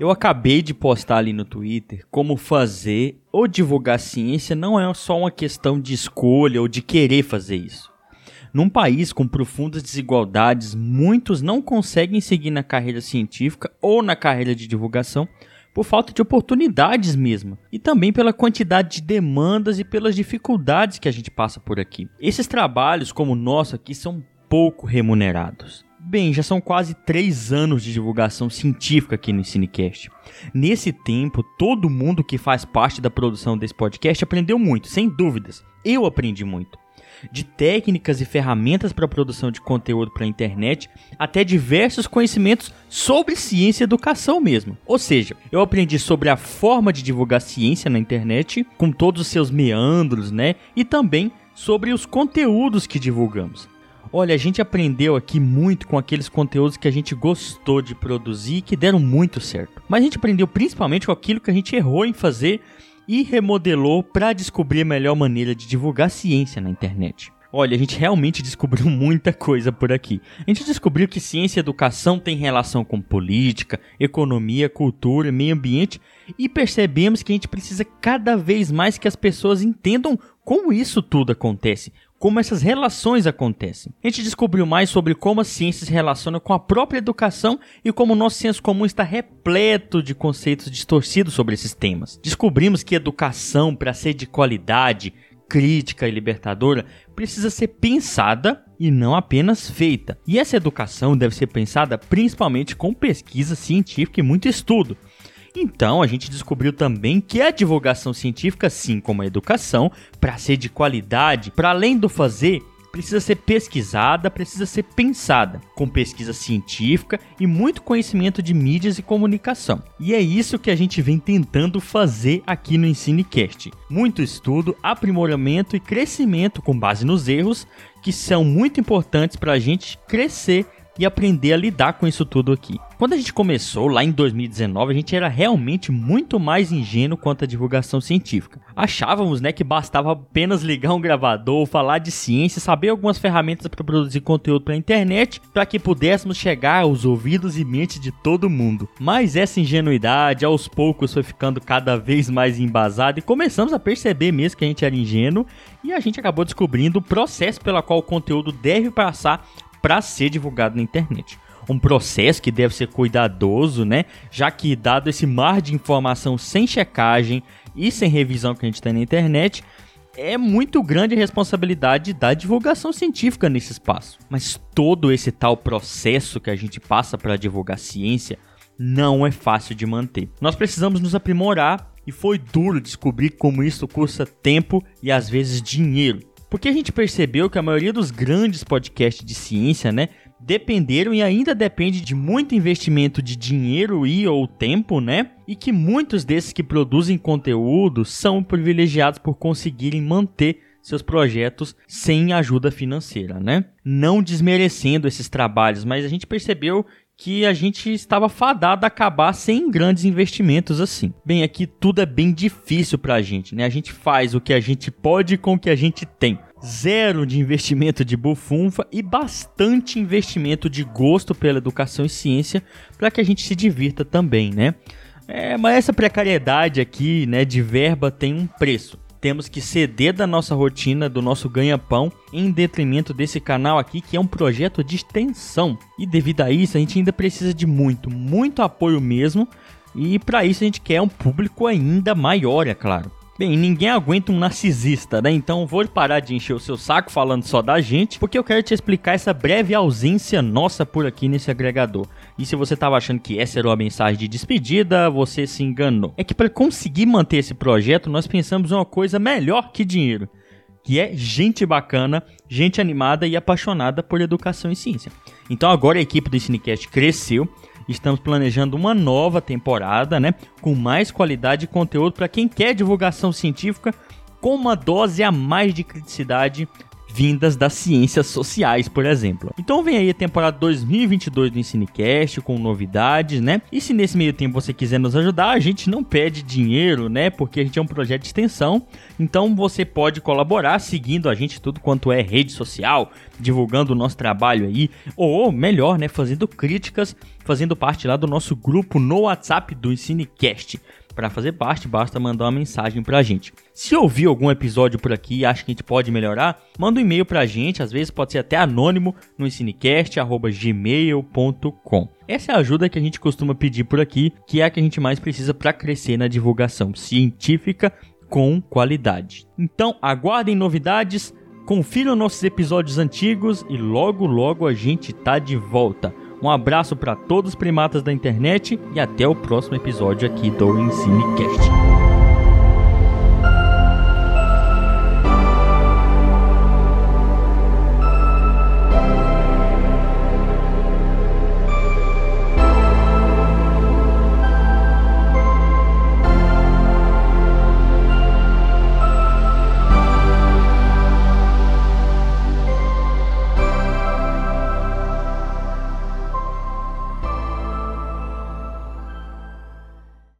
Eu acabei de postar ali no Twitter como fazer ou divulgar ciência não é só uma questão de escolha ou de querer fazer isso. Num país com profundas desigualdades, muitos não conseguem seguir na carreira científica ou na carreira de divulgação por falta de oportunidades mesmo, e também pela quantidade de demandas e pelas dificuldades que a gente passa por aqui. Esses trabalhos, como o nosso aqui, são pouco remunerados. Bem, já são quase três anos de divulgação científica aqui no Cinecast. Nesse tempo, todo mundo que faz parte da produção desse podcast aprendeu muito, sem dúvidas. Eu aprendi muito. De técnicas e ferramentas para a produção de conteúdo para a internet, até diversos conhecimentos sobre ciência e educação mesmo. Ou seja, eu aprendi sobre a forma de divulgar ciência na internet, com todos os seus meandros, né? E também sobre os conteúdos que divulgamos. Olha, a gente aprendeu aqui muito com aqueles conteúdos que a gente gostou de produzir e que deram muito certo. Mas a gente aprendeu principalmente com aquilo que a gente errou em fazer e remodelou para descobrir a melhor maneira de divulgar ciência na internet. Olha, a gente realmente descobriu muita coisa por aqui. A gente descobriu que ciência e educação têm relação com política, economia, cultura, meio ambiente e percebemos que a gente precisa cada vez mais que as pessoas entendam como isso tudo acontece, como essas relações acontecem. A gente descobriu mais sobre como a ciência se relaciona com a própria educação e como o nosso senso comum está repleto de conceitos distorcidos sobre esses temas. Descobrimos que educação, para ser de qualidade, crítica e libertadora, precisa ser pensada e não apenas feita. E essa educação deve ser pensada principalmente com pesquisa científica e muito estudo. Então, a gente descobriu também que a divulgação científica, assim como a educação, para ser de qualidade, para além do fazer, precisa ser pesquisada, precisa ser pensada, com pesquisa científica e muito conhecimento de mídias e comunicação. E é isso que a gente vem tentando fazer aqui no EnsineCast. Muito estudo, aprimoramento e crescimento com base nos erros, que são muito importantes para a gente crescer e aprender a lidar com isso tudo aqui. Quando a gente começou lá em 2019, a gente era realmente muito mais ingênuo quanto à divulgação científica. Achávamos, né, que bastava apenas ligar um gravador, falar de ciência, saber algumas ferramentas para produzir conteúdo para a internet, para que pudéssemos chegar aos ouvidos e mentes de todo mundo. Mas essa ingenuidade aos poucos foi ficando cada vez mais embasada e começamos a perceber mesmo que a gente era ingênuo e a gente acabou descobrindo o processo pela qual o conteúdo deve passar para ser divulgado na internet. Um processo que deve ser cuidadoso, né? Já que, dado esse mar de informação sem checagem e sem revisão que a gente tem na internet, é muito grande a responsabilidade da divulgação científica nesse espaço. Mas todo esse tal processo que a gente passa para divulgar ciência não é fácil de manter. Nós precisamos nos aprimorar e foi duro descobrir como isso custa tempo e às vezes dinheiro. Porque a gente percebeu que a maioria dos grandes podcasts de ciência, né, dependeram e ainda depende de muito investimento de dinheiro e ou tempo, né? E que muitos desses que produzem conteúdo são privilegiados por conseguirem manter seus projetos sem ajuda financeira, né? Não desmerecendo esses trabalhos, mas a gente percebeu que a gente estava fadado a acabar sem grandes investimentos assim. Bem, aqui tudo é bem difícil pra gente, né? A gente faz o que a gente pode com o que a gente tem. Zero de investimento de bufunfa e bastante investimento de gosto pela educação e ciência para que a gente se divirta também, né? É, mas essa precariedade aqui, né, de verba tem um preço temos que ceder da nossa rotina, do nosso ganha-pão, em detrimento desse canal aqui, que é um projeto de extensão. E devido a isso, a gente ainda precisa de muito, muito apoio mesmo. E para isso a gente quer um público ainda maior, é claro. Bem, ninguém aguenta um narcisista, né? Então vou parar de encher o seu saco falando só da gente, porque eu quero te explicar essa breve ausência nossa por aqui nesse agregador. E se você estava achando que essa era uma mensagem de despedida, você se enganou. É que para conseguir manter esse projeto, nós pensamos uma coisa melhor que dinheiro, que é gente bacana, gente animada e apaixonada por educação e ciência. Então agora a equipe do Cinecast cresceu Estamos planejando uma nova temporada, né, com mais qualidade de conteúdo para quem quer divulgação científica com uma dose a mais de criticidade vindas das ciências sociais, por exemplo. Então vem aí a temporada 2022 do Ensinecast com novidades, né? E se nesse meio tempo você quiser nos ajudar, a gente não pede dinheiro, né? Porque a gente é um projeto de extensão, então você pode colaborar seguindo a gente tudo quanto é rede social, divulgando o nosso trabalho aí, ou melhor, né, fazendo críticas, fazendo parte lá do nosso grupo no WhatsApp do Ensinecast. Para fazer parte, basta mandar uma mensagem pra gente. Se ouvir algum episódio por aqui e acha que a gente pode melhorar, manda um e-mail pra gente, às vezes pode ser até anônimo, no ensinecast.gmail.com. Essa é a ajuda que a gente costuma pedir por aqui, que é a que a gente mais precisa para crescer na divulgação científica com qualidade. Então, aguardem novidades, confiram nossos episódios antigos e logo logo a gente tá de volta. Um abraço para todos os primatas da internet e até o próximo episódio aqui do EnsineCast.